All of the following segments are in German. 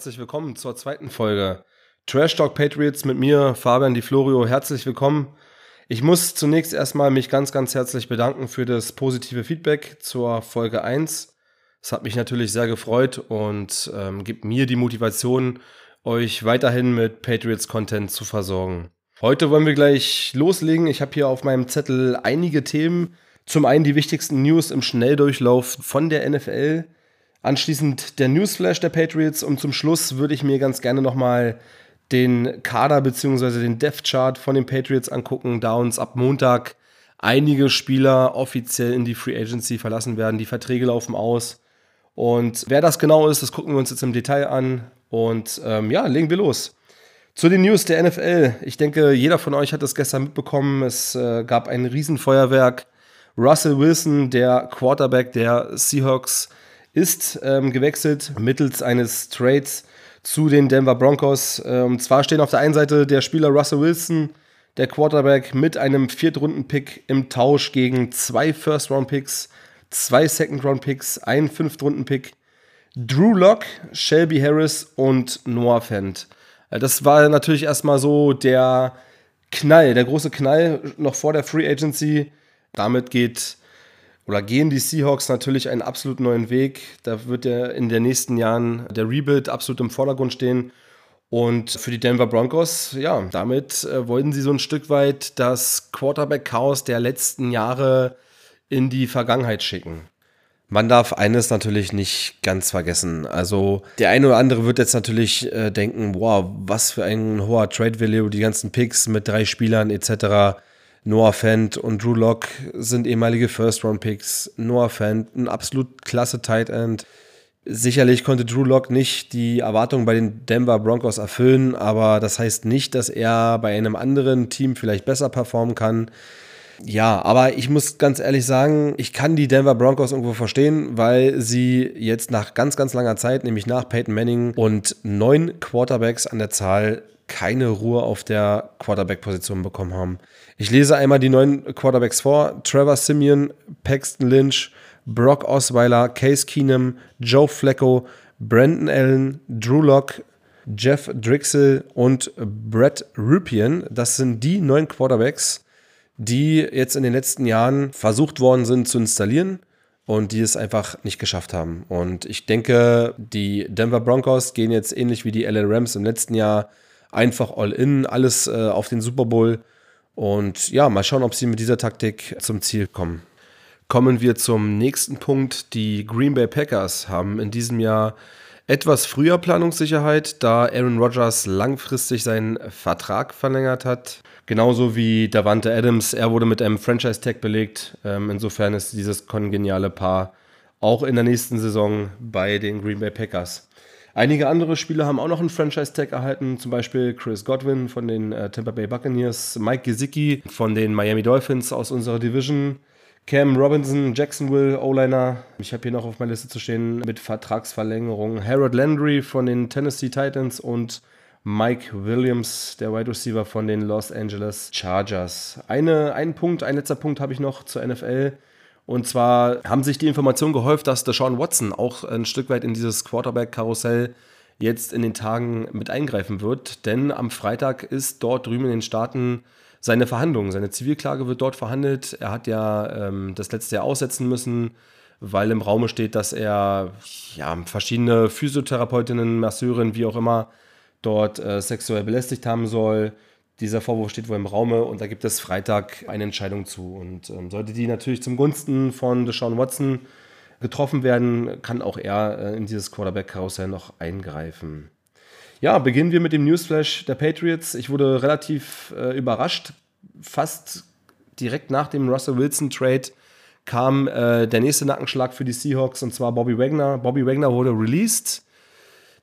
herzlich willkommen zur zweiten Folge Trash Talk Patriots mit mir, Fabian Di Florio. Herzlich willkommen. Ich muss zunächst erstmal mich ganz, ganz herzlich bedanken für das positive Feedback zur Folge 1. Es hat mich natürlich sehr gefreut und ähm, gibt mir die Motivation, euch weiterhin mit Patriots-Content zu versorgen. Heute wollen wir gleich loslegen. Ich habe hier auf meinem Zettel einige Themen. Zum einen die wichtigsten News im Schnelldurchlauf von der NFL. Anschließend der Newsflash der Patriots und zum Schluss würde ich mir ganz gerne nochmal den Kader bzw. den Death Chart von den Patriots angucken, da uns ab Montag einige Spieler offiziell in die Free Agency verlassen werden. Die Verträge laufen aus. Und wer das genau ist, das gucken wir uns jetzt im Detail an. Und ähm, ja, legen wir los. Zu den News der NFL. Ich denke, jeder von euch hat es gestern mitbekommen. Es äh, gab ein Riesenfeuerwerk. Russell Wilson, der Quarterback der Seahawks, ist ähm, gewechselt mittels eines Trades zu den Denver Broncos. Ähm, zwar stehen auf der einen Seite der Spieler Russell Wilson, der Quarterback, mit einem Viertrunden-Pick im Tausch gegen zwei First-Round-Picks, zwei Second-Round-Picks, einen Fünft-Runden-Pick, Drew Locke, Shelby Harris und Noah Fent. Äh, das war natürlich erstmal so der Knall, der große Knall noch vor der Free Agency. Damit geht oder gehen die Seahawks natürlich einen absolut neuen Weg. Da wird ja in den nächsten Jahren der Rebuild absolut im Vordergrund stehen. Und für die Denver Broncos, ja, damit äh, wollten sie so ein Stück weit das Quarterback-Chaos der letzten Jahre in die Vergangenheit schicken. Man darf eines natürlich nicht ganz vergessen. Also der eine oder andere wird jetzt natürlich äh, denken, wow, was für ein hoher Trade Value, die ganzen Picks mit drei Spielern etc. Noah Fent und Drew Locke sind ehemalige First-Round-Picks. Noah Fent, ein absolut klasse Tight End. Sicherlich konnte Drew Locke nicht die Erwartungen bei den Denver Broncos erfüllen, aber das heißt nicht, dass er bei einem anderen Team vielleicht besser performen kann. Ja, aber ich muss ganz ehrlich sagen, ich kann die Denver Broncos irgendwo verstehen, weil sie jetzt nach ganz, ganz langer Zeit, nämlich nach Peyton Manning und neun Quarterbacks an der Zahl, keine Ruhe auf der Quarterback-Position bekommen haben. Ich lese einmal die neuen Quarterbacks vor. Trevor Simeon, Paxton Lynch, Brock Osweiler, Case Keenum, Joe Flacco, Brandon Allen, Drew Locke, Jeff Drixel und Brett Rupien. Das sind die neuen Quarterbacks, die jetzt in den letzten Jahren versucht worden sind zu installieren und die es einfach nicht geschafft haben. Und ich denke, die Denver Broncos gehen jetzt ähnlich wie die LA Rams im letzten Jahr einfach all in, alles äh, auf den Super Bowl und ja, mal schauen, ob sie mit dieser Taktik zum Ziel kommen. Kommen wir zum nächsten Punkt. Die Green Bay Packers haben in diesem Jahr etwas früher Planungssicherheit, da Aaron Rodgers langfristig seinen Vertrag verlängert hat. Genauso wie Davante Adams. Er wurde mit einem Franchise-Tag belegt. Ähm, insofern ist dieses kongeniale Paar auch in der nächsten Saison bei den Green Bay Packers. Einige andere Spieler haben auch noch einen Franchise-Tag erhalten, zum Beispiel Chris Godwin von den äh, Tampa Bay Buccaneers, Mike Gesicki von den Miami Dolphins aus unserer Division, Cam Robinson, Jacksonville, O-Liner. Ich habe hier noch auf meiner Liste zu stehen mit Vertragsverlängerung. Harold Landry von den Tennessee Titans und Mike Williams, der Wide Receiver von den Los Angeles Chargers. Eine, ein Punkt, ein letzter Punkt habe ich noch zur NFL. Und zwar haben sich die Informationen gehäuft, dass Deshaun Watson auch ein Stück weit in dieses Quarterback-Karussell jetzt in den Tagen mit eingreifen wird. Denn am Freitag ist dort drüben in den Staaten seine Verhandlung. Seine Zivilklage wird dort verhandelt. Er hat ja ähm, das letzte Jahr aussetzen müssen, weil im Raume steht, dass er ja, verschiedene Physiotherapeutinnen, Masseurinnen, wie auch immer, dort äh, sexuell belästigt haben soll. Dieser Vorwurf steht wohl im Raume und da gibt es Freitag eine Entscheidung zu. Und ähm, sollte die natürlich zum Gunsten von Deshaun Watson getroffen werden, kann auch er äh, in dieses Quarterback-Karussell noch eingreifen. Ja, beginnen wir mit dem Newsflash der Patriots. Ich wurde relativ äh, überrascht. Fast direkt nach dem Russell Wilson-Trade kam äh, der nächste Nackenschlag für die Seahawks und zwar Bobby Wagner. Bobby Wagner wurde released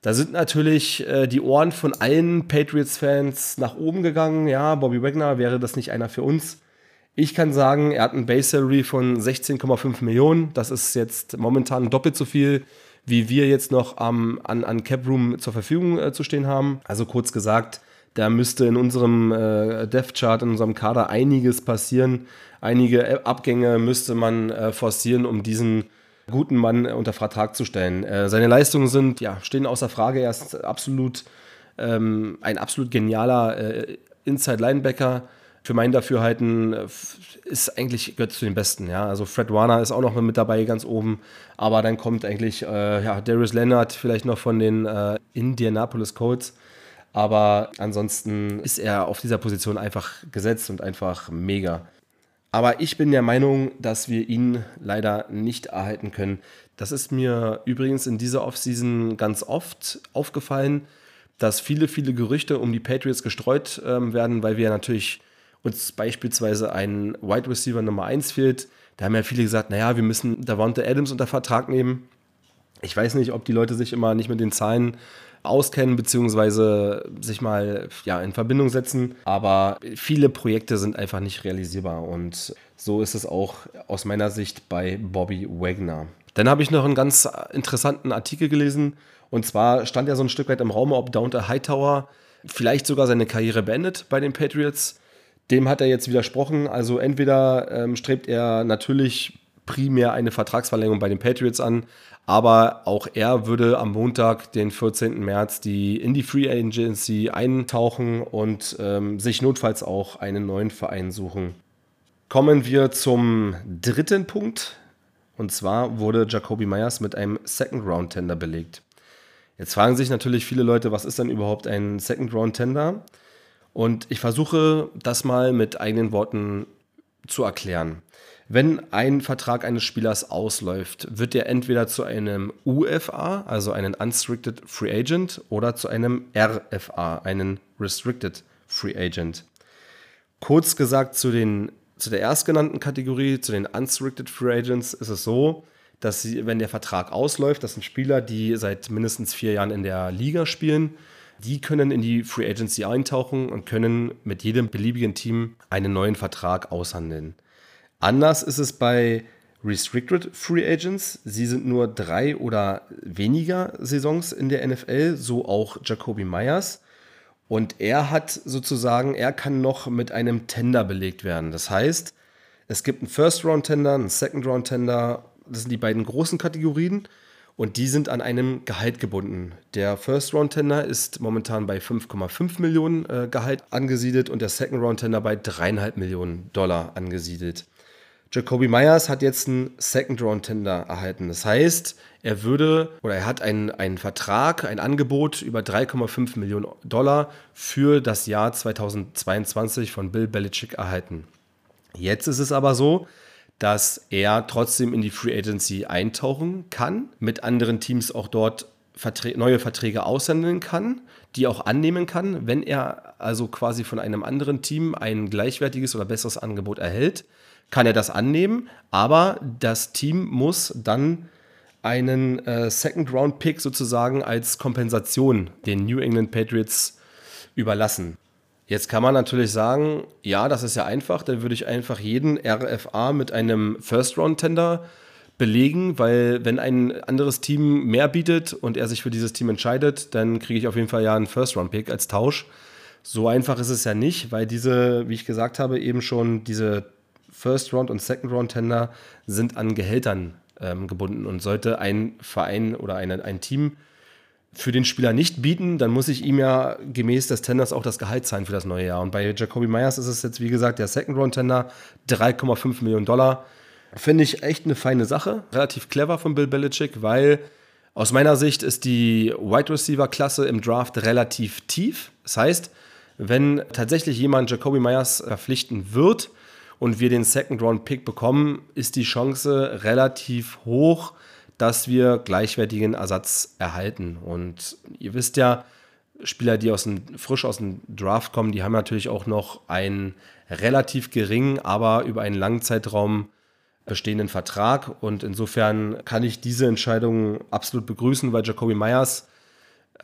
da sind natürlich äh, die Ohren von allen Patriots-Fans nach oben gegangen. Ja, Bobby Wagner wäre das nicht einer für uns. Ich kann sagen, er hat ein Base Salary von 16,5 Millionen. Das ist jetzt momentan doppelt so viel, wie wir jetzt noch ähm, an, an Cap Room zur Verfügung äh, zu stehen haben. Also kurz gesagt, da müsste in unserem äh, Death Chart, in unserem Kader einiges passieren. Einige Abgänge müsste man äh, forcieren, um diesen guten Mann unter Vertrag zu stellen. Äh, seine Leistungen sind, ja, stehen außer Frage. Er ist absolut ähm, ein absolut genialer äh, Inside-Linebacker. Für mein Dafürhalten äh, ist eigentlich gehört zu den Besten. Ja, also Fred Warner ist auch noch mit dabei ganz oben, aber dann kommt eigentlich äh, ja, Darius Leonard vielleicht noch von den äh, Indianapolis Colts. Aber ansonsten ist er auf dieser Position einfach gesetzt und einfach mega. Aber ich bin der Meinung, dass wir ihn leider nicht erhalten können. Das ist mir übrigens in dieser Offseason ganz oft aufgefallen, dass viele, viele Gerüchte um die Patriots gestreut ähm, werden, weil wir natürlich uns beispielsweise ein Wide Receiver Nummer 1 fehlt. Da haben ja viele gesagt, naja, wir müssen Davante Adams unter Vertrag nehmen. Ich weiß nicht, ob die Leute sich immer nicht mit den Zahlen auskennen, beziehungsweise sich mal ja, in Verbindung setzen. Aber viele Projekte sind einfach nicht realisierbar. Und so ist es auch aus meiner Sicht bei Bobby Wagner. Dann habe ich noch einen ganz interessanten Artikel gelesen. Und zwar stand er so ein Stück weit im Raum, ob Downter Hightower vielleicht sogar seine Karriere beendet bei den Patriots. Dem hat er jetzt widersprochen. Also entweder ähm, strebt er natürlich primär eine Vertragsverlängerung bei den Patriots an, aber auch er würde am Montag, den 14. März, die in die Free Agency eintauchen und ähm, sich notfalls auch einen neuen Verein suchen. Kommen wir zum dritten Punkt. Und zwar wurde Jacoby Myers mit einem Second Round Tender belegt. Jetzt fragen sich natürlich viele Leute, was ist denn überhaupt ein Second Round Tender? Und ich versuche das mal mit eigenen Worten zu erklären. Wenn ein Vertrag eines Spielers ausläuft, wird er entweder zu einem UFA, also einen Unrestricted Free Agent, oder zu einem RFA, einen Restricted Free Agent. Kurz gesagt zu, den, zu der erstgenannten Kategorie, zu den Unrestricted Free Agents, ist es so, dass sie, wenn der Vertrag ausläuft, das sind Spieler, die seit mindestens vier Jahren in der Liga spielen, die können in die Free Agency eintauchen und können mit jedem beliebigen Team einen neuen Vertrag aushandeln. Anders ist es bei Restricted Free Agents. Sie sind nur drei oder weniger Saisons in der NFL, so auch Jacoby Myers. Und er hat sozusagen, er kann noch mit einem Tender belegt werden. Das heißt, es gibt einen First-Round-Tender, einen Second-Round-Tender. Das sind die beiden großen Kategorien. Und die sind an einem Gehalt gebunden. Der First-Round-Tender ist momentan bei 5,5 Millionen äh, Gehalt angesiedelt und der Second-Round-Tender bei 3,5 Millionen Dollar angesiedelt. Jacoby Myers hat jetzt einen Second Round Tender erhalten. Das heißt, er würde oder er hat einen, einen Vertrag, ein Angebot über 3,5 Millionen Dollar für das Jahr 2022 von Bill Belichick erhalten. Jetzt ist es aber so, dass er trotzdem in die Free Agency eintauchen kann, mit anderen Teams auch dort Verträ neue Verträge aushandeln kann, die auch annehmen kann, wenn er also quasi von einem anderen Team ein gleichwertiges oder besseres Angebot erhält kann er das annehmen, aber das Team muss dann einen äh, Second-Round-Pick sozusagen als Kompensation den New England Patriots überlassen. Jetzt kann man natürlich sagen, ja, das ist ja einfach, dann würde ich einfach jeden RFA mit einem First-Round-Tender belegen, weil wenn ein anderes Team mehr bietet und er sich für dieses Team entscheidet, dann kriege ich auf jeden Fall ja einen First-Round-Pick als Tausch. So einfach ist es ja nicht, weil diese, wie ich gesagt habe, eben schon diese First Round und Second Round Tender sind an Gehältern ähm, gebunden und sollte ein Verein oder eine, ein Team für den Spieler nicht bieten, dann muss ich ihm ja gemäß des Tenders auch das Gehalt zahlen für das neue Jahr. Und bei Jacoby Myers ist es jetzt, wie gesagt, der Second Round Tender, 3,5 Millionen Dollar. Finde ich echt eine feine Sache. Relativ clever von Bill Belichick, weil aus meiner Sicht ist die Wide Receiver Klasse im Draft relativ tief. Das heißt, wenn tatsächlich jemand Jacoby Myers verpflichten wird, und wir den Second Round Pick bekommen, ist die Chance relativ hoch, dass wir gleichwertigen Ersatz erhalten. Und ihr wisst ja, Spieler, die aus dem, frisch aus dem Draft kommen, die haben natürlich auch noch einen relativ geringen, aber über einen langen Zeitraum bestehenden Vertrag. Und insofern kann ich diese Entscheidung absolut begrüßen, weil Jacoby Myers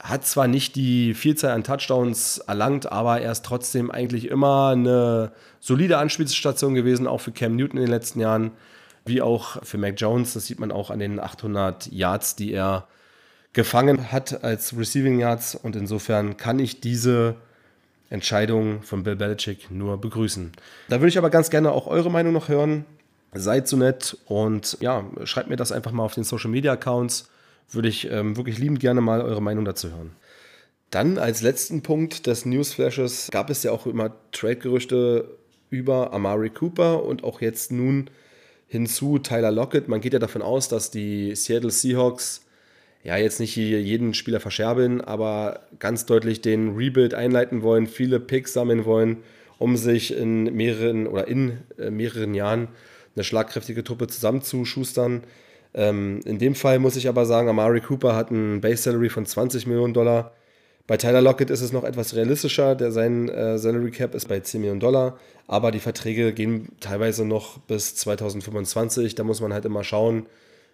hat zwar nicht die Vielzahl an Touchdowns erlangt, aber er ist trotzdem eigentlich immer eine solide Anspielstation gewesen, auch für Cam Newton in den letzten Jahren, wie auch für Mac Jones. Das sieht man auch an den 800 Yards, die er gefangen hat als Receiving Yards. Und insofern kann ich diese Entscheidung von Bill Belichick nur begrüßen. Da würde ich aber ganz gerne auch eure Meinung noch hören. seid so nett und ja, schreibt mir das einfach mal auf den Social Media Accounts. Würde ich ähm, wirklich liebend gerne mal eure Meinung dazu hören. Dann als letzten Punkt des Newsflashes gab es ja auch immer Trade-Gerüchte über Amari Cooper und auch jetzt nun hinzu Tyler Lockett. Man geht ja davon aus, dass die Seattle Seahawks ja jetzt nicht jeden Spieler verscherbeln, aber ganz deutlich den Rebuild einleiten wollen, viele Picks sammeln wollen, um sich in mehreren oder in äh, mehreren Jahren eine schlagkräftige Truppe zusammenzuschustern. Ähm, in dem Fall muss ich aber sagen, Amari Cooper hat ein Base Salary von 20 Millionen Dollar. Bei Tyler Lockett ist es noch etwas realistischer, der sein äh, Salary Cap ist bei 10 Millionen Dollar, aber die Verträge gehen teilweise noch bis 2025. Da muss man halt immer schauen,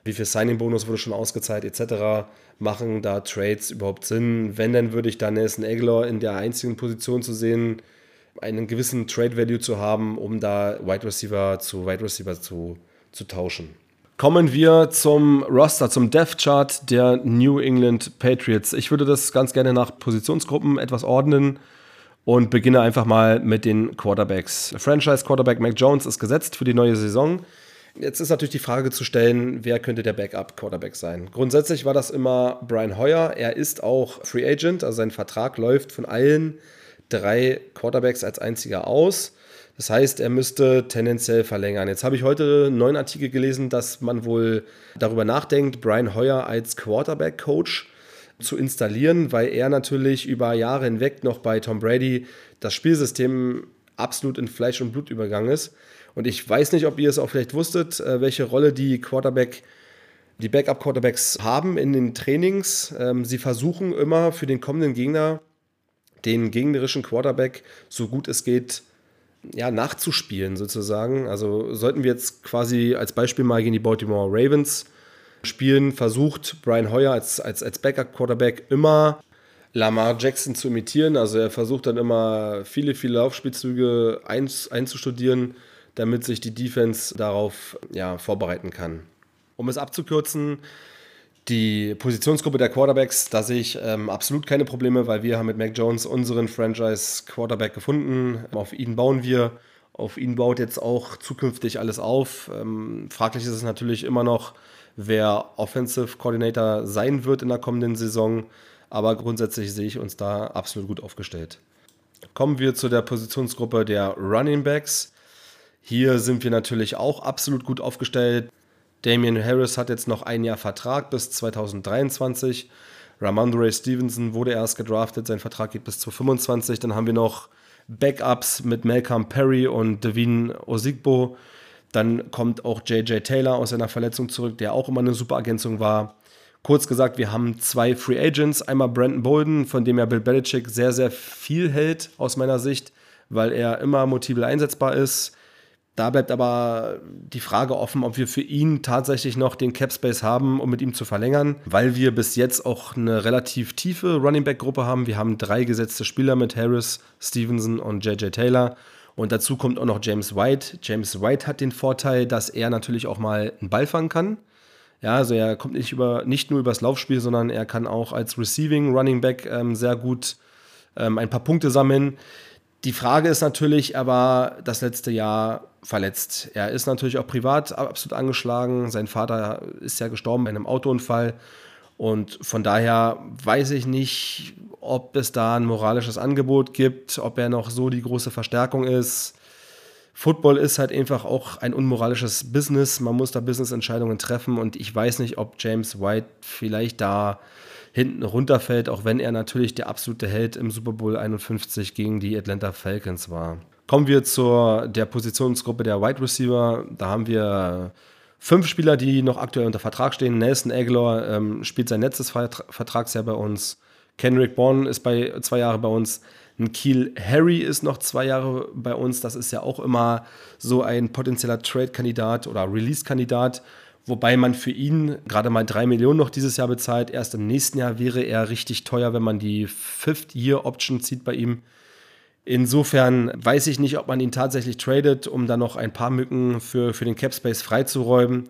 wie viel Signing-Bonus wurde schon ausgezahlt, etc. Machen da Trades überhaupt Sinn? Wenn, dann würde ich da Nelson Aguilar in der einzigen Position zu sehen, einen gewissen Trade-Value zu haben, um da Wide Receiver zu Wide Receiver zu, zu tauschen. Kommen wir zum Roster, zum Death Chart der New England Patriots. Ich würde das ganz gerne nach Positionsgruppen etwas ordnen und beginne einfach mal mit den Quarterbacks. Franchise Quarterback Mac Jones ist gesetzt für die neue Saison. Jetzt ist natürlich die Frage zu stellen, wer könnte der Backup Quarterback sein? Grundsätzlich war das immer Brian Hoyer. Er ist auch Free Agent, also sein Vertrag läuft von allen drei Quarterbacks als einziger aus. Das heißt, er müsste tendenziell verlängern. Jetzt habe ich heute einen neuen Artikel gelesen, dass man wohl darüber nachdenkt, Brian Hoyer als Quarterback-Coach zu installieren, weil er natürlich über Jahre hinweg noch bei Tom Brady das Spielsystem absolut in Fleisch und Blut übergangen ist. Und ich weiß nicht, ob ihr es auch vielleicht wusstet, äh, welche Rolle die Quarterback, die Backup-Quarterbacks haben in den Trainings. Ähm, sie versuchen immer für den kommenden Gegner den gegnerischen Quarterback so gut es geht ja, nachzuspielen sozusagen. Also sollten wir jetzt quasi als Beispiel mal gegen die Baltimore Ravens spielen, versucht Brian Hoyer als, als, als Backup-Quarterback immer Lamar Jackson zu imitieren. Also er versucht dann immer viele, viele Laufspielzüge ein, einzustudieren, damit sich die Defense darauf ja, vorbereiten kann. Um es abzukürzen, die Positionsgruppe der Quarterbacks, da sehe ich ähm, absolut keine Probleme, weil wir haben mit Mac Jones unseren Franchise-Quarterback gefunden. Auf ihn bauen wir. Auf ihn baut jetzt auch zukünftig alles auf. Ähm, fraglich ist es natürlich immer noch, wer Offensive Coordinator sein wird in der kommenden Saison. Aber grundsätzlich sehe ich uns da absolut gut aufgestellt. Kommen wir zu der Positionsgruppe der Running Backs. Hier sind wir natürlich auch absolut gut aufgestellt. Damian Harris hat jetzt noch ein Jahr Vertrag bis 2023. Ramondre Stevenson wurde erst gedraftet, sein Vertrag geht bis 2025. Dann haben wir noch Backups mit Malcolm Perry und Devin Osigbo. Dann kommt auch JJ Taylor aus seiner Verletzung zurück, der auch immer eine super Ergänzung war. Kurz gesagt, wir haben zwei Free Agents. Einmal Brandon Bolden, von dem ja Bill Belichick sehr, sehr viel hält, aus meiner Sicht, weil er immer motivel einsetzbar ist. Da bleibt aber die Frage offen, ob wir für ihn tatsächlich noch den Cap Space haben, um mit ihm zu verlängern, weil wir bis jetzt auch eine relativ tiefe Running Back Gruppe haben. Wir haben drei gesetzte Spieler mit Harris, Stevenson und JJ Taylor. Und dazu kommt auch noch James White. James White hat den Vorteil, dass er natürlich auch mal einen Ball fangen kann. Ja, also er kommt nicht, über, nicht nur übers Laufspiel, sondern er kann auch als Receiving Running Back ähm, sehr gut ähm, ein paar Punkte sammeln. Die Frage ist natürlich, er war das letzte Jahr verletzt. Er ist natürlich auch privat absolut angeschlagen. Sein Vater ist ja gestorben bei einem Autounfall. Und von daher weiß ich nicht, ob es da ein moralisches Angebot gibt, ob er noch so die große Verstärkung ist. Football ist halt einfach auch ein unmoralisches Business. Man muss da Businessentscheidungen treffen und ich weiß nicht, ob James White vielleicht da hinten runterfällt, auch wenn er natürlich der absolute Held im Super Bowl 51 gegen die Atlanta Falcons war. Kommen wir zur der Positionsgruppe der Wide Receiver. Da haben wir fünf Spieler, die noch aktuell unter Vertrag stehen. Nelson Aguilar ähm, spielt sein letztes Vertragsjahr bei uns. Kenrick Bourne ist bei zwei Jahre bei uns. Kiel Harry ist noch zwei Jahre bei uns. Das ist ja auch immer so ein potenzieller Trade-Kandidat oder Release-Kandidat wobei man für ihn gerade mal drei Millionen noch dieses Jahr bezahlt. Erst im nächsten Jahr wäre er richtig teuer, wenn man die Fifth-Year-Option zieht bei ihm. Insofern weiß ich nicht, ob man ihn tatsächlich tradet, um dann noch ein paar Mücken für, für den Capspace freizuräumen.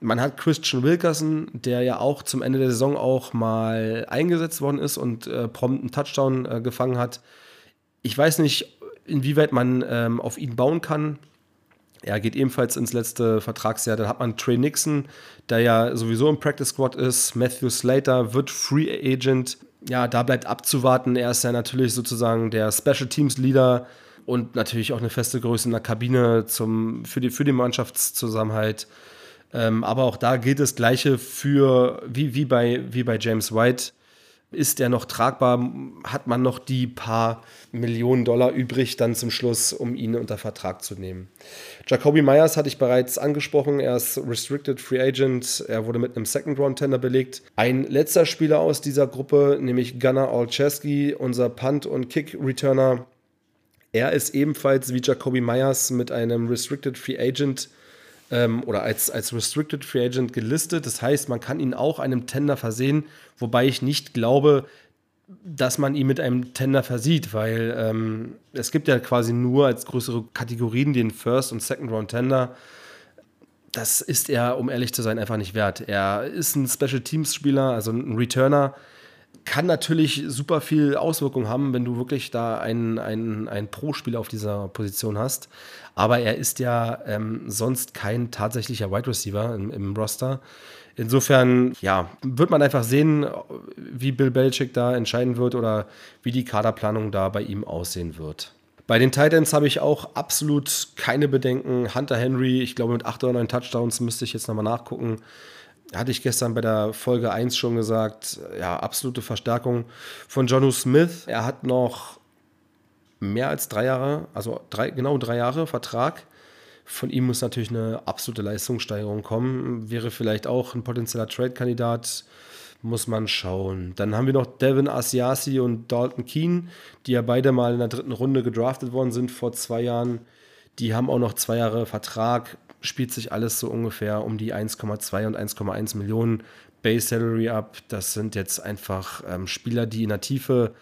Man hat Christian Wilkerson, der ja auch zum Ende der Saison auch mal eingesetzt worden ist und äh, prompt einen Touchdown äh, gefangen hat. Ich weiß nicht, inwieweit man ähm, auf ihn bauen kann. Er geht ebenfalls ins letzte Vertragsjahr. Dann hat man Trey Nixon, der ja sowieso im Practice Squad ist. Matthew Slater wird Free Agent. Ja, da bleibt abzuwarten. Er ist ja natürlich sozusagen der Special Teams Leader und natürlich auch eine feste Größe in der Kabine zum, für, die, für den Mannschaftszusammenhalt. Ähm, aber auch da gilt das Gleiche für, wie, wie, bei, wie bei James White. Ist er noch tragbar? Hat man noch die paar Millionen Dollar übrig dann zum Schluss, um ihn unter Vertrag zu nehmen? Jacoby Myers hatte ich bereits angesprochen. Er ist Restricted Free Agent. Er wurde mit einem Second Round Tender belegt. Ein letzter Spieler aus dieser Gruppe, nämlich Gunnar Olszewski, unser Punt- und Kick-Returner. Er ist ebenfalls wie Jacoby Myers mit einem Restricted Free Agent ähm, oder als, als Restricted Free Agent gelistet. Das heißt, man kann ihn auch einem Tender versehen, wobei ich nicht glaube, dass man ihn mit einem Tender versieht, weil ähm, es gibt ja quasi nur als größere Kategorien den First und Second Round Tender. Das ist er, um ehrlich zu sein, einfach nicht wert. Er ist ein Special Teams Spieler, also ein Returner, kann natürlich super viel Auswirkung haben, wenn du wirklich da einen, einen, einen Pro-Spieler auf dieser Position hast. Aber er ist ja ähm, sonst kein tatsächlicher Wide Receiver im, im, Roster. Insofern, ja, wird man einfach sehen, wie Bill Belichick da entscheiden wird oder wie die Kaderplanung da bei ihm aussehen wird. Bei den Titans habe ich auch absolut keine Bedenken. Hunter Henry, ich glaube mit acht oder neun Touchdowns müsste ich jetzt nochmal nachgucken hatte ich gestern bei der Folge 1 schon gesagt, ja, absolute Verstärkung von Jonu Smith. Er hat noch mehr als drei Jahre, also drei, genau drei Jahre Vertrag. Von ihm muss natürlich eine absolute Leistungssteigerung kommen. Wäre vielleicht auch ein potenzieller Trade-Kandidat, muss man schauen. Dann haben wir noch Devin Asiasi und Dalton Keane, die ja beide mal in der dritten Runde gedraftet worden sind vor zwei Jahren. Die haben auch noch zwei Jahre Vertrag spielt sich alles so ungefähr um die 1,2 und 1,1 Millionen Base Salary ab. Das sind jetzt einfach ähm, Spieler, die in der Tiefe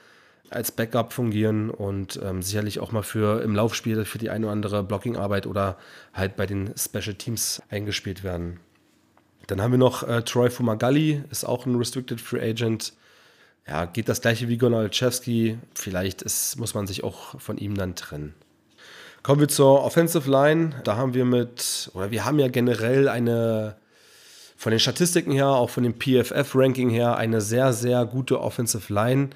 als Backup fungieren und ähm, sicherlich auch mal für im Laufspiel für die eine oder andere Blockingarbeit oder halt bei den Special Teams eingespielt werden. Dann haben wir noch äh, Troy Fumagalli, ist auch ein Restricted Free Agent. Ja, geht das gleiche wie Gonal Chevsky. Vielleicht ist, muss man sich auch von ihm dann trennen. Kommen wir zur Offensive Line. Da haben wir mit, oder wir haben ja generell eine, von den Statistiken her, auch von dem PFF-Ranking her, eine sehr, sehr gute Offensive Line.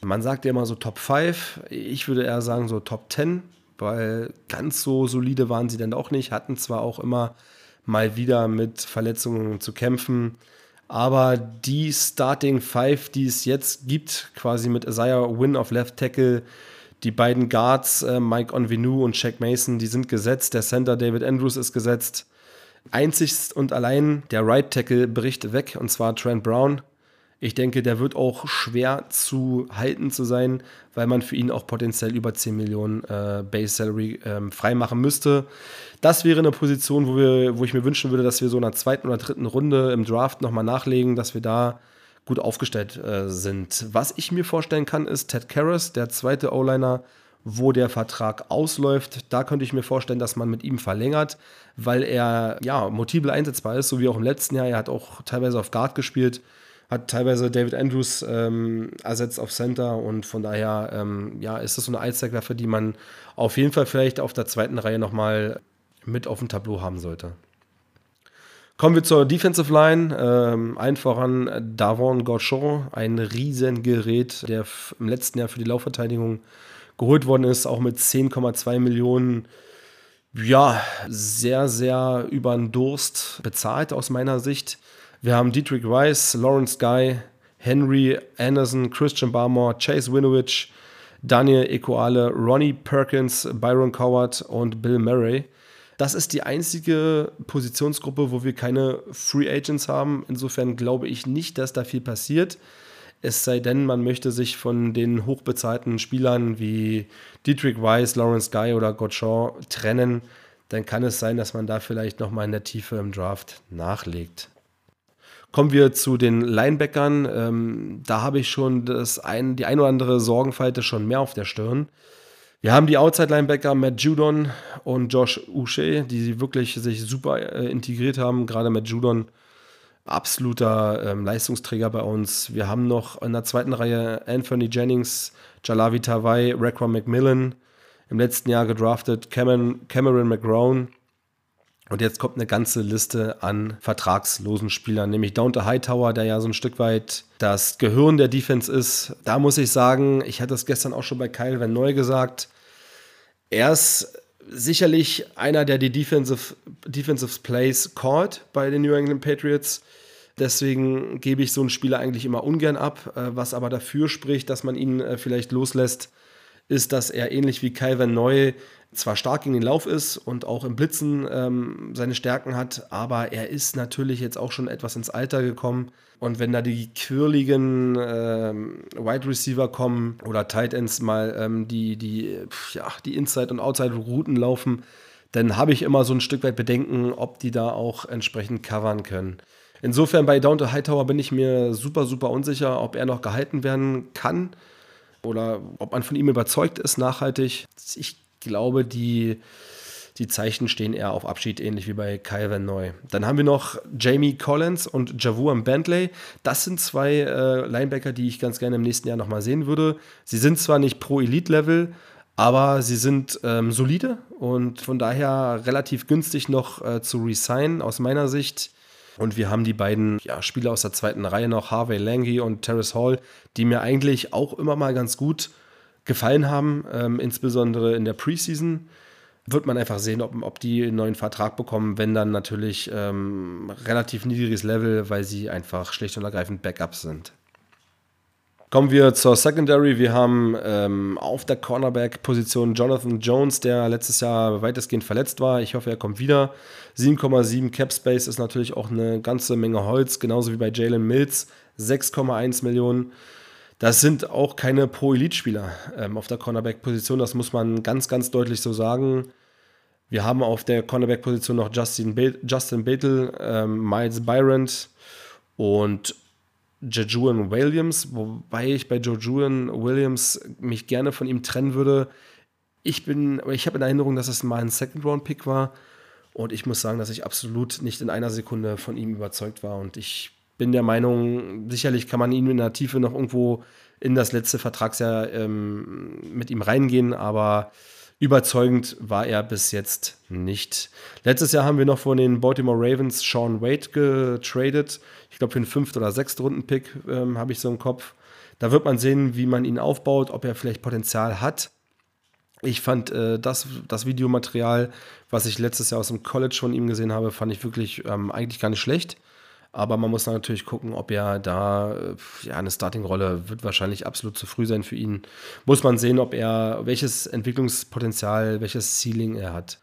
Man sagt ja immer so Top 5. Ich würde eher sagen so Top 10, weil ganz so solide waren sie dann auch nicht. Hatten zwar auch immer mal wieder mit Verletzungen zu kämpfen. Aber die Starting Five, die es jetzt gibt, quasi mit Isaiah Win auf Left Tackle, die beiden Guards, äh, Mike Onvenu und Shaq Mason, die sind gesetzt. Der Center David Andrews ist gesetzt. Einzig und allein der Right Tackle bricht weg, und zwar Trent Brown. Ich denke, der wird auch schwer zu halten zu sein, weil man für ihn auch potenziell über 10 Millionen äh, Base Salary ähm, freimachen müsste. Das wäre eine Position, wo, wir, wo ich mir wünschen würde, dass wir so in der zweiten oder dritten Runde im Draft nochmal nachlegen, dass wir da gut aufgestellt äh, sind. Was ich mir vorstellen kann, ist Ted Karras, der zweite O-Liner, wo der Vertrag ausläuft. Da könnte ich mir vorstellen, dass man mit ihm verlängert, weil er ja multiple einsetzbar ist, so wie auch im letzten Jahr. Er hat auch teilweise auf Guard gespielt, hat teilweise David Andrews ähm, ersetzt auf Center und von daher ähm, ja, ist das so eine Allzweckwaffe, die man auf jeden Fall vielleicht auf der zweiten Reihe nochmal mit auf dem Tableau haben sollte. Kommen wir zur Defensive Line. Ähm, allen voran Davon Gauchon, ein Riesengerät, der im letzten Jahr für die Laufverteidigung geholt worden ist, auch mit 10,2 Millionen. Ja, sehr, sehr über den Durst bezahlt aus meiner Sicht. Wir haben Dietrich Rice, Lawrence Guy, Henry Anderson, Christian Barmore, Chase Winovich, Daniel Ecoale, Ronnie Perkins, Byron Coward und Bill Murray. Das ist die einzige Positionsgruppe, wo wir keine Free Agents haben. Insofern glaube ich nicht, dass da viel passiert. Es sei denn, man möchte sich von den hochbezahlten Spielern wie Dietrich Weiss, Lawrence Guy oder Gottschall trennen. Dann kann es sein, dass man da vielleicht nochmal in der Tiefe im Draft nachlegt. Kommen wir zu den Linebackern. Ähm, da habe ich schon das ein, die ein oder andere Sorgenfalte schon mehr auf der Stirn. Wir haben die Outside-Linebacker Matt Judon und Josh Uche, die wirklich sich super äh, integriert haben. Gerade Matt Judon, absoluter ähm, Leistungsträger bei uns. Wir haben noch in der zweiten Reihe Anthony Jennings, Jalavi Tawai, Rekwa McMillan. Im letzten Jahr gedraftet Cameron, Cameron McGrone. Und jetzt kommt eine ganze Liste an vertragslosen Spielern, nämlich Downte Hightower, der ja so ein Stück weit das Gehirn der Defense ist. Da muss ich sagen, ich hatte es gestern auch schon bei Kyle Van Neu gesagt, er ist sicherlich einer, der die Defensive, Defensive Plays called bei den New England Patriots. Deswegen gebe ich so einen Spieler eigentlich immer ungern ab. Äh, was aber dafür spricht, dass man ihn äh, vielleicht loslässt, ist, dass er ähnlich wie Van Neu zwar stark gegen den Lauf ist und auch im Blitzen ähm, seine Stärken hat, aber er ist natürlich jetzt auch schon etwas ins Alter gekommen. Und wenn da die quirligen ähm, Wide Receiver kommen oder Tight Ends mal ähm, die, die, ja, die Inside- und Outside-Routen laufen, dann habe ich immer so ein Stück weit Bedenken, ob die da auch entsprechend covern können. Insofern bei Down to Hightower bin ich mir super, super unsicher, ob er noch gehalten werden kann oder ob man von ihm überzeugt ist nachhaltig. Ich glaube, die, die Zeichen stehen eher auf Abschied, ähnlich wie bei Kyle Van Neu. Dann haben wir noch Jamie Collins und Javuan Bentley. Das sind zwei äh, Linebacker, die ich ganz gerne im nächsten Jahr nochmal sehen würde. Sie sind zwar nicht pro Elite-Level, aber sie sind ähm, solide und von daher relativ günstig noch äh, zu resignen aus meiner Sicht. Und wir haben die beiden ja, Spieler aus der zweiten Reihe noch, Harvey Lange und Terrace Hall, die mir eigentlich auch immer mal ganz gut gefallen haben, ähm, insbesondere in der Preseason. Wird man einfach sehen, ob, ob die einen neuen Vertrag bekommen, wenn dann natürlich ähm, relativ niedriges Level, weil sie einfach schlicht und ergreifend Backups sind. Kommen wir zur Secondary. Wir haben ähm, auf der Cornerback-Position Jonathan Jones, der letztes Jahr weitestgehend verletzt war. Ich hoffe, er kommt wieder. 7,7 Cap Space ist natürlich auch eine ganze Menge Holz, genauso wie bei Jalen Mills. 6,1 Millionen. Das sind auch keine Pro-Elite-Spieler ähm, auf der Cornerback-Position, das muss man ganz, ganz deutlich so sagen. Wir haben auf der Cornerback-Position noch Justin, Be Justin Bethel, ähm, Miles Byrant und Jejuan Williams, wobei ich bei Jejuan Williams mich gerne von ihm trennen würde. Ich bin, ich habe in Erinnerung, dass es mal ein Second-Round-Pick war und ich muss sagen, dass ich absolut nicht in einer Sekunde von ihm überzeugt war und ich bin der Meinung, sicherlich kann man ihn in der Tiefe noch irgendwo in das letzte Vertragsjahr ähm, mit ihm reingehen, aber überzeugend war er bis jetzt nicht. Letztes Jahr haben wir noch von den Baltimore Ravens Sean Wade getradet. Ich glaube, für einen fünften oder sechsten Runden-Pick ähm, habe ich so im Kopf. Da wird man sehen, wie man ihn aufbaut, ob er vielleicht Potenzial hat. Ich fand äh, das, das Videomaterial, was ich letztes Jahr aus dem College von ihm gesehen habe, fand ich wirklich ähm, eigentlich gar nicht schlecht. Aber man muss natürlich gucken, ob er da, äh, ja, eine Starting-Rolle wird wahrscheinlich absolut zu früh sein für ihn. Muss man sehen, ob er, welches Entwicklungspotenzial, welches Ceiling er hat.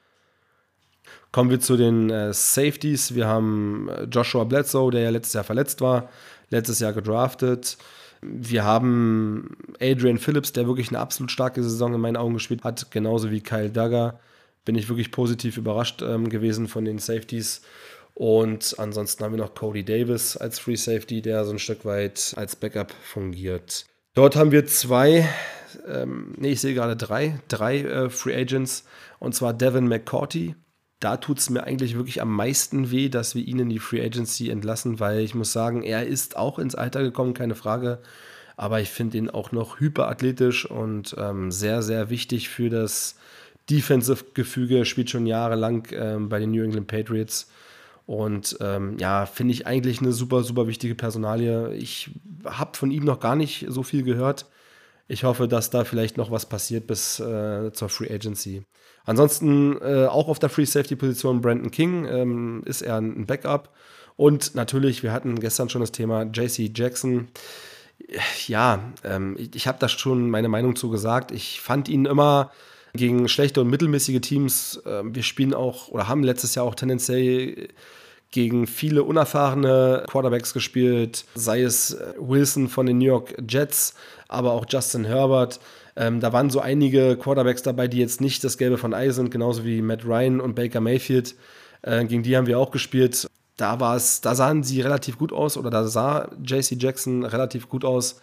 Kommen wir zu den äh, Safeties. Wir haben äh, Joshua Bledsoe, der ja letztes Jahr verletzt war, letztes Jahr gedraftet. Wir haben Adrian Phillips, der wirklich eine absolut starke Saison in meinen Augen gespielt hat, genauso wie Kyle Duggar. Bin ich wirklich positiv überrascht ähm, gewesen von den Safeties. Und ansonsten haben wir noch Cody Davis als Free Safety, der so ein Stück weit als Backup fungiert. Dort haben wir zwei, ähm, nee, ich sehe gerade drei, drei äh, Free Agents, und zwar Devin McCourty. Da tut es mir eigentlich wirklich am meisten weh, dass wir ihn in die Free Agency entlassen, weil ich muss sagen, er ist auch ins Alter gekommen, keine Frage. Aber ich finde ihn auch noch hyperathletisch und ähm, sehr, sehr wichtig für das Defensive-Gefüge. Spielt schon jahrelang ähm, bei den New England Patriots. Und ähm, ja, finde ich eigentlich eine super, super wichtige Personalie. Ich habe von ihm noch gar nicht so viel gehört. Ich hoffe, dass da vielleicht noch was passiert bis äh, zur Free Agency. Ansonsten äh, auch auf der Free Safety Position Brandon King ähm, ist er ein Backup. Und natürlich, wir hatten gestern schon das Thema JC Jackson. Ja, ähm, ich, ich habe da schon meine Meinung zu gesagt. Ich fand ihn immer gegen schlechte und mittelmäßige Teams. Ähm, wir spielen auch oder haben letztes Jahr auch tendenziell gegen viele unerfahrene Quarterbacks gespielt, sei es äh, Wilson von den New York Jets, aber auch Justin Herbert. Ähm, da waren so einige Quarterbacks dabei, die jetzt nicht das Gelbe von Ei sind, genauso wie Matt Ryan und Baker Mayfield. Äh, gegen die haben wir auch gespielt. Da war da sahen sie relativ gut aus oder da sah JC Jackson relativ gut aus.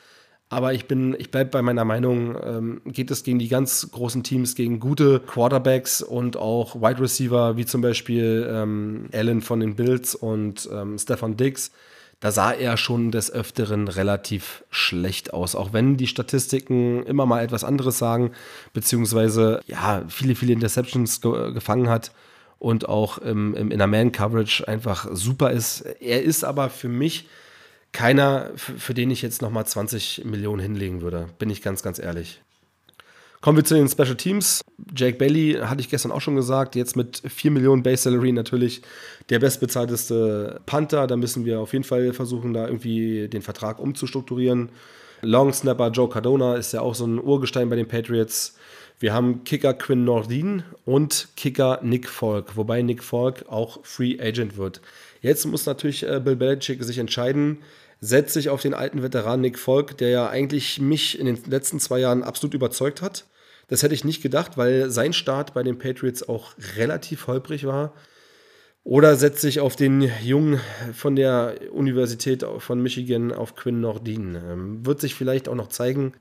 Aber ich bin, ich bleibe bei meiner Meinung, ähm, geht es gegen die ganz großen Teams, gegen gute Quarterbacks und auch Wide Receiver, wie zum Beispiel ähm, Allen von den Bills und ähm, Stefan Diggs. Da sah er schon des Öfteren relativ schlecht aus, auch wenn die Statistiken immer mal etwas anderes sagen, beziehungsweise ja, viele, viele Interceptions ge gefangen hat und auch im, im, in Man-Coverage einfach super ist. Er ist aber für mich keiner, für den ich jetzt nochmal 20 Millionen hinlegen würde, bin ich ganz, ganz ehrlich. Kommen wir zu den Special Teams. Jake Bailey hatte ich gestern auch schon gesagt, jetzt mit 4 Millionen Base Salary natürlich der bestbezahlteste Panther. Da müssen wir auf jeden Fall versuchen, da irgendwie den Vertrag umzustrukturieren. Long Snapper Joe Cardona ist ja auch so ein Urgestein bei den Patriots. Wir haben Kicker Quinn Nordin und Kicker Nick Falk, wobei Nick Falk auch Free Agent wird. Jetzt muss natürlich äh, Bill Belichick sich entscheiden, setzt sich auf den alten Veteran Nick Falk, der ja eigentlich mich in den letzten zwei Jahren absolut überzeugt hat. Das hätte ich nicht gedacht, weil sein Start bei den Patriots auch relativ holprig war. Oder setzt sich auf den Jungen von der Universität von Michigan auf Quinn Nordin. Ähm, wird sich vielleicht auch noch zeigen.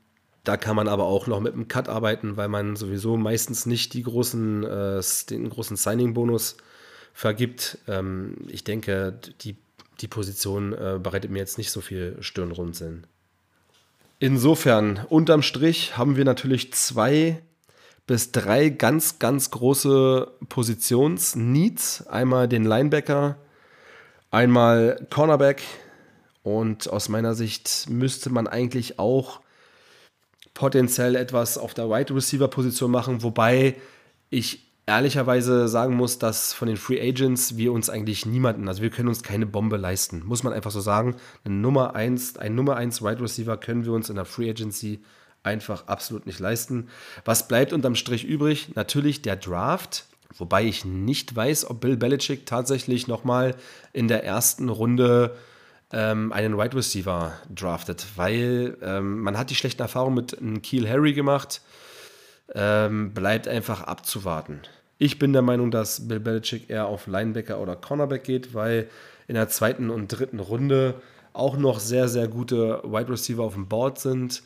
Da kann man aber auch noch mit einem Cut arbeiten, weil man sowieso meistens nicht die großen, äh, den großen Signing-Bonus vergibt. Ähm, ich denke, die, die Position äh, bereitet mir jetzt nicht so viel Stirnrunzeln. Insofern, unterm Strich haben wir natürlich zwei bis drei ganz, ganz große Positionsneeds. Einmal den Linebacker, einmal Cornerback und aus meiner Sicht müsste man eigentlich auch potenziell etwas auf der Wide Receiver Position machen, wobei ich ehrlicherweise sagen muss, dass von den Free Agents wir uns eigentlich niemanden, also wir können uns keine Bombe leisten, muss man einfach so sagen. Eine Nummer 1, ein Nummer 1 Wide Receiver können wir uns in der Free Agency einfach absolut nicht leisten. Was bleibt unterm Strich übrig? Natürlich der Draft, wobei ich nicht weiß, ob Bill Belichick tatsächlich nochmal in der ersten Runde ähm, einen Wide Receiver draftet, weil ähm, man hat die schlechten Erfahrungen mit Keel Harry gemacht. Ähm, bleibt einfach abzuwarten. Ich bin der Meinung, dass Bill Belichick eher auf Linebacker oder Cornerback geht, weil in der zweiten und dritten Runde auch noch sehr, sehr gute Wide Receiver auf dem Board sind.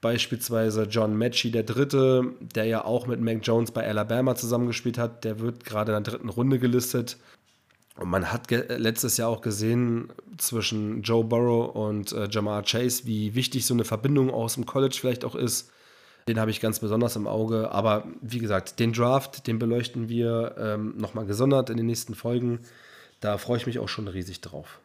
Beispielsweise John Matchy, der Dritte, der ja auch mit Mac Jones bei Alabama zusammengespielt hat, der wird gerade in der dritten Runde gelistet. Und man hat letztes Jahr auch gesehen zwischen Joe Burrow und äh, Jamar Chase, wie wichtig so eine Verbindung aus dem College vielleicht auch ist. Den habe ich ganz besonders im Auge. Aber wie gesagt, den Draft, den beleuchten wir ähm, nochmal gesondert in den nächsten Folgen. Da freue ich mich auch schon riesig drauf.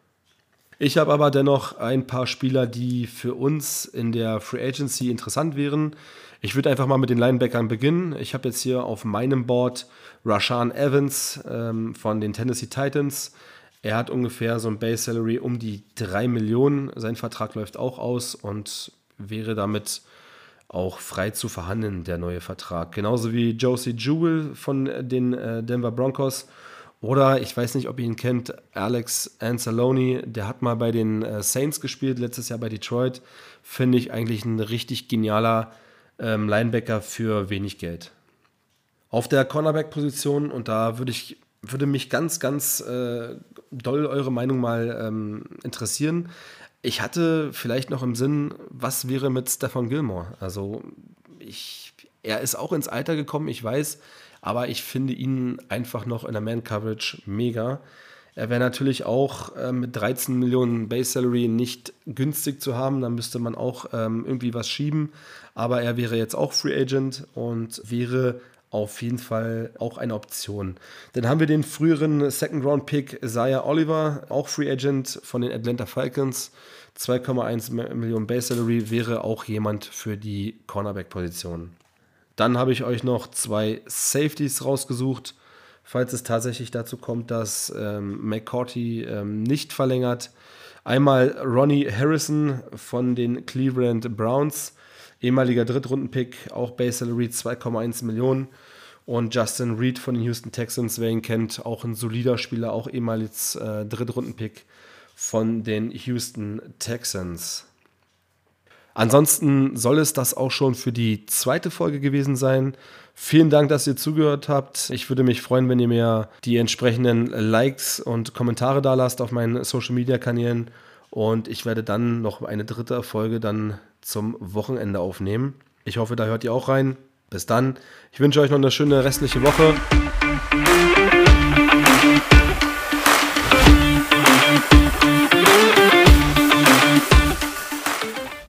Ich habe aber dennoch ein paar Spieler, die für uns in der Free Agency interessant wären. Ich würde einfach mal mit den Linebackern beginnen. Ich habe jetzt hier auf meinem Board Rashan Evans ähm, von den Tennessee Titans. Er hat ungefähr so ein Base Salary um die 3 Millionen. Sein Vertrag läuft auch aus und wäre damit auch frei zu verhandeln, der neue Vertrag. Genauso wie Josie Jewell von den äh, Denver Broncos. Oder ich weiß nicht, ob ihr ihn kennt, Alex Anzalone, der hat mal bei den äh, Saints gespielt, letztes Jahr bei Detroit. Finde ich eigentlich ein richtig genialer ähm, Linebacker für wenig Geld. Auf der Cornerback-Position, und da würde ich würde mich ganz, ganz äh, doll eure Meinung mal ähm, interessieren. Ich hatte vielleicht noch im Sinn, was wäre mit Stefan Gilmore? Also, ich, er ist auch ins Alter gekommen, ich weiß, aber ich finde ihn einfach noch in der Man-Coverage mega. Er wäre natürlich auch äh, mit 13 Millionen Base Salary nicht günstig zu haben. Da müsste man auch ähm, irgendwie was schieben. Aber er wäre jetzt auch Free Agent und wäre auf jeden Fall auch eine Option. Dann haben wir den früheren Second Round Pick Isaiah Oliver, auch Free Agent von den Atlanta Falcons. 2,1 Millionen Base Salary wäre auch jemand für die Cornerback-Position. Dann habe ich euch noch zwei Safeties rausgesucht falls es tatsächlich dazu kommt, dass ähm, McCourty ähm, nicht verlängert. Einmal Ronnie Harrison von den Cleveland Browns, ehemaliger Drittrundenpick, auch Base Salary 2,1 Millionen. Und Justin Reed von den Houston Texans, wer ihn kennt, auch ein solider Spieler, auch ehemals äh, Drittrundenpick von den Houston Texans. Ansonsten soll es das auch schon für die zweite Folge gewesen sein. Vielen Dank, dass ihr zugehört habt. Ich würde mich freuen, wenn ihr mir die entsprechenden Likes und Kommentare da lasst auf meinen Social Media Kanälen. Und ich werde dann noch eine dritte Folge dann zum Wochenende aufnehmen. Ich hoffe, da hört ihr auch rein. Bis dann. Ich wünsche euch noch eine schöne restliche Woche